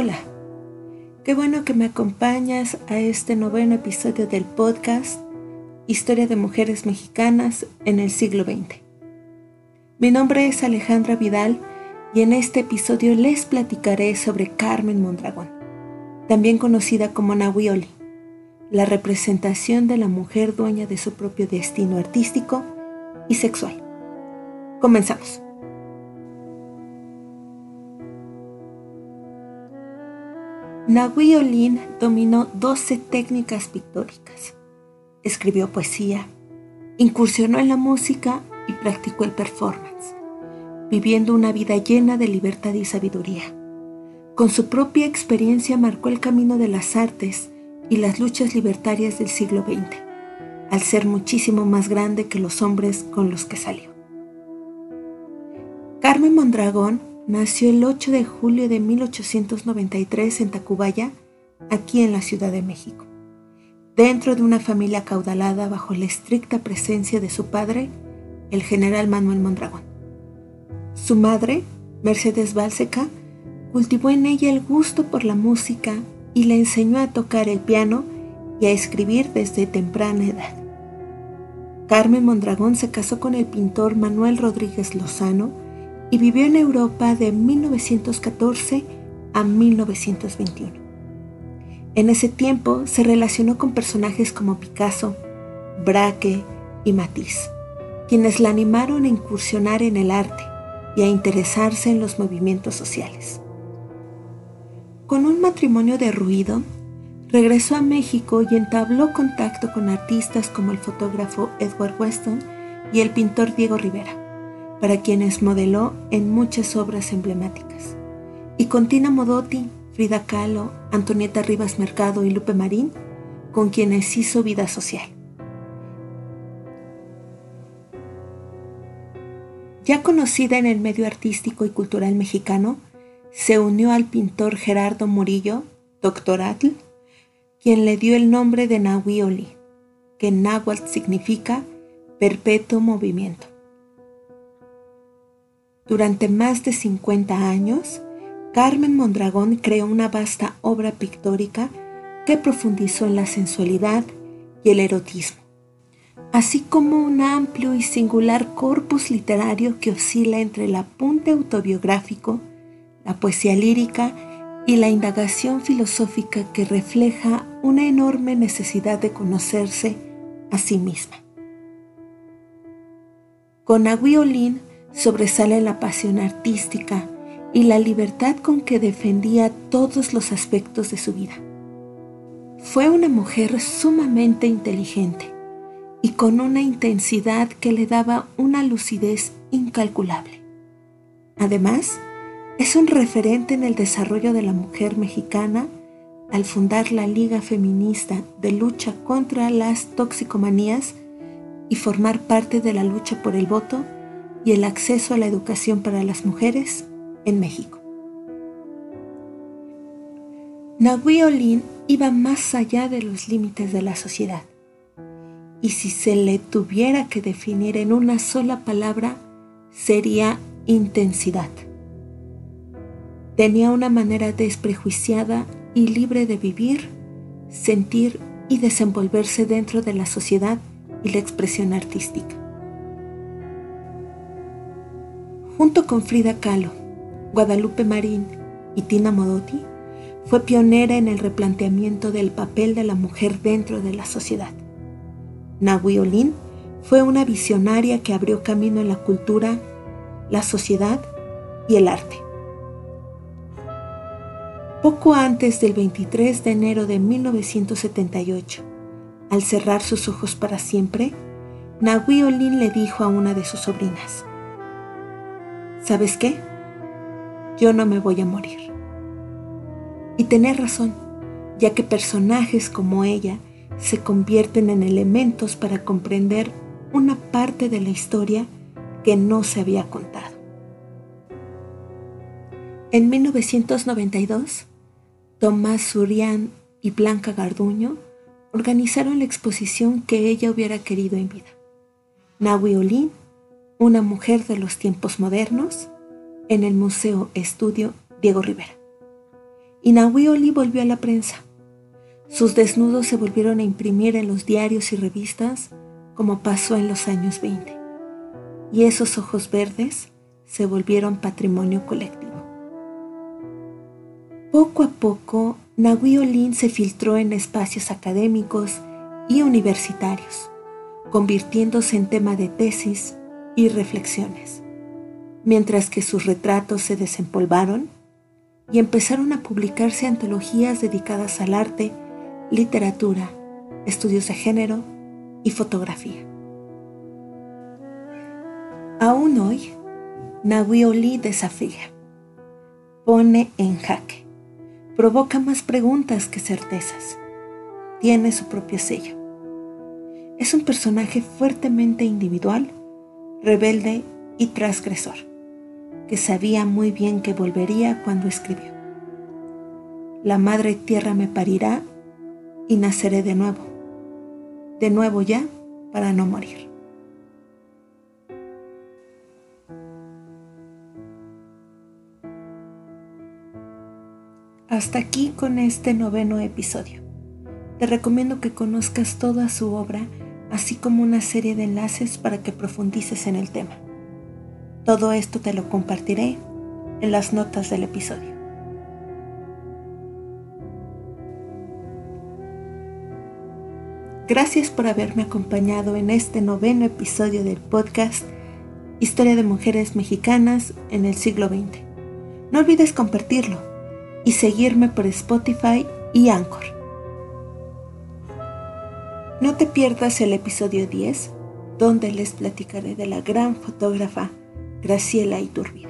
Hola, qué bueno que me acompañas a este noveno episodio del podcast Historia de Mujeres Mexicanas en el siglo XX. Mi nombre es Alejandra Vidal y en este episodio les platicaré sobre Carmen Mondragón, también conocida como Nahuioli, la representación de la mujer dueña de su propio destino artístico y sexual. Comenzamos. Nahui Olin dominó 12 técnicas pictóricas. Escribió poesía, incursionó en la música y practicó el performance, viviendo una vida llena de libertad y sabiduría. Con su propia experiencia marcó el camino de las artes y las luchas libertarias del siglo XX, al ser muchísimo más grande que los hombres con los que salió. Carmen Mondragón nació el 8 de julio de 1893 en Tacubaya, aquí en la Ciudad de México, dentro de una familia caudalada bajo la estricta presencia de su padre, el general Manuel Mondragón. Su madre, Mercedes Bálseca, cultivó en ella el gusto por la música y le enseñó a tocar el piano y a escribir desde temprana edad. Carmen Mondragón se casó con el pintor Manuel Rodríguez Lozano, y vivió en Europa de 1914 a 1921. En ese tiempo se relacionó con personajes como Picasso, Braque y Matisse, quienes la animaron a incursionar en el arte y a interesarse en los movimientos sociales. Con un matrimonio derruido, regresó a México y entabló contacto con artistas como el fotógrafo Edward Weston y el pintor Diego Rivera para quienes modeló en muchas obras emblemáticas. Y con Tina Modotti, Frida Kahlo, Antonieta Rivas Mercado y Lupe Marín, con quienes hizo vida social. Ya conocida en el medio artístico y cultural mexicano, se unió al pintor Gerardo Murillo, doctoratl, quien le dio el nombre de Nahuioli, que en náhuatl significa perpetuo movimiento. Durante más de 50 años, Carmen Mondragón creó una vasta obra pictórica que profundizó en la sensualidad y el erotismo, así como un amplio y singular corpus literario que oscila entre el apunte autobiográfico, la poesía lírica y la indagación filosófica que refleja una enorme necesidad de conocerse a sí misma. Con Aguiolín sobresale la pasión artística y la libertad con que defendía todos los aspectos de su vida. Fue una mujer sumamente inteligente y con una intensidad que le daba una lucidez incalculable. Además, es un referente en el desarrollo de la mujer mexicana al fundar la Liga Feminista de Lucha contra las Toxicomanías y formar parte de la lucha por el voto y el acceso a la educación para las mujeres en México. Nahui Olin iba más allá de los límites de la sociedad. Y si se le tuviera que definir en una sola palabra, sería intensidad. Tenía una manera desprejuiciada y libre de vivir, sentir y desenvolverse dentro de la sociedad y la expresión artística. Junto con Frida Kahlo, Guadalupe Marín y Tina Modotti, fue pionera en el replanteamiento del papel de la mujer dentro de la sociedad. Nahui Olin fue una visionaria que abrió camino en la cultura, la sociedad y el arte. Poco antes del 23 de enero de 1978, al cerrar sus ojos para siempre, Nahui Olin le dijo a una de sus sobrinas, ¿sabes qué? Yo no me voy a morir. Y tenés razón, ya que personajes como ella se convierten en elementos para comprender una parte de la historia que no se había contado. En 1992, Tomás Surian y Blanca Garduño organizaron la exposición que ella hubiera querido en vida. Nahui Olin una mujer de los tiempos modernos, en el Museo Estudio Diego Rivera. y Nahui volvió a la prensa. Sus desnudos se volvieron a imprimir en los diarios y revistas como pasó en los años 20. Y esos ojos verdes se volvieron patrimonio colectivo. Poco a poco, Nahui Olin se filtró en espacios académicos y universitarios, convirtiéndose en tema de tesis y reflexiones, mientras que sus retratos se desempolvaron y empezaron a publicarse antologías dedicadas al arte, literatura, estudios de género y fotografía. Aún hoy, Nahui desafía, pone en jaque, provoca más preguntas que certezas, tiene su propio sello. Es un personaje fuertemente individual, rebelde y transgresor que sabía muy bien que volvería cuando escribió. La madre tierra me parirá y naceré de nuevo, de nuevo ya para no morir. Hasta aquí con este noveno episodio. Te recomiendo que conozcas toda su obra, así como una serie de enlaces para que profundices en el tema. Todo esto te lo compartiré en las notas del episodio. Gracias por haberme acompañado en este noveno episodio del podcast Historia de Mujeres Mexicanas en el siglo XX. No olvides compartirlo y seguirme por Spotify y Anchor. No te pierdas el episodio 10, donde les platicaré de la gran fotógrafa Graciela Iturbide.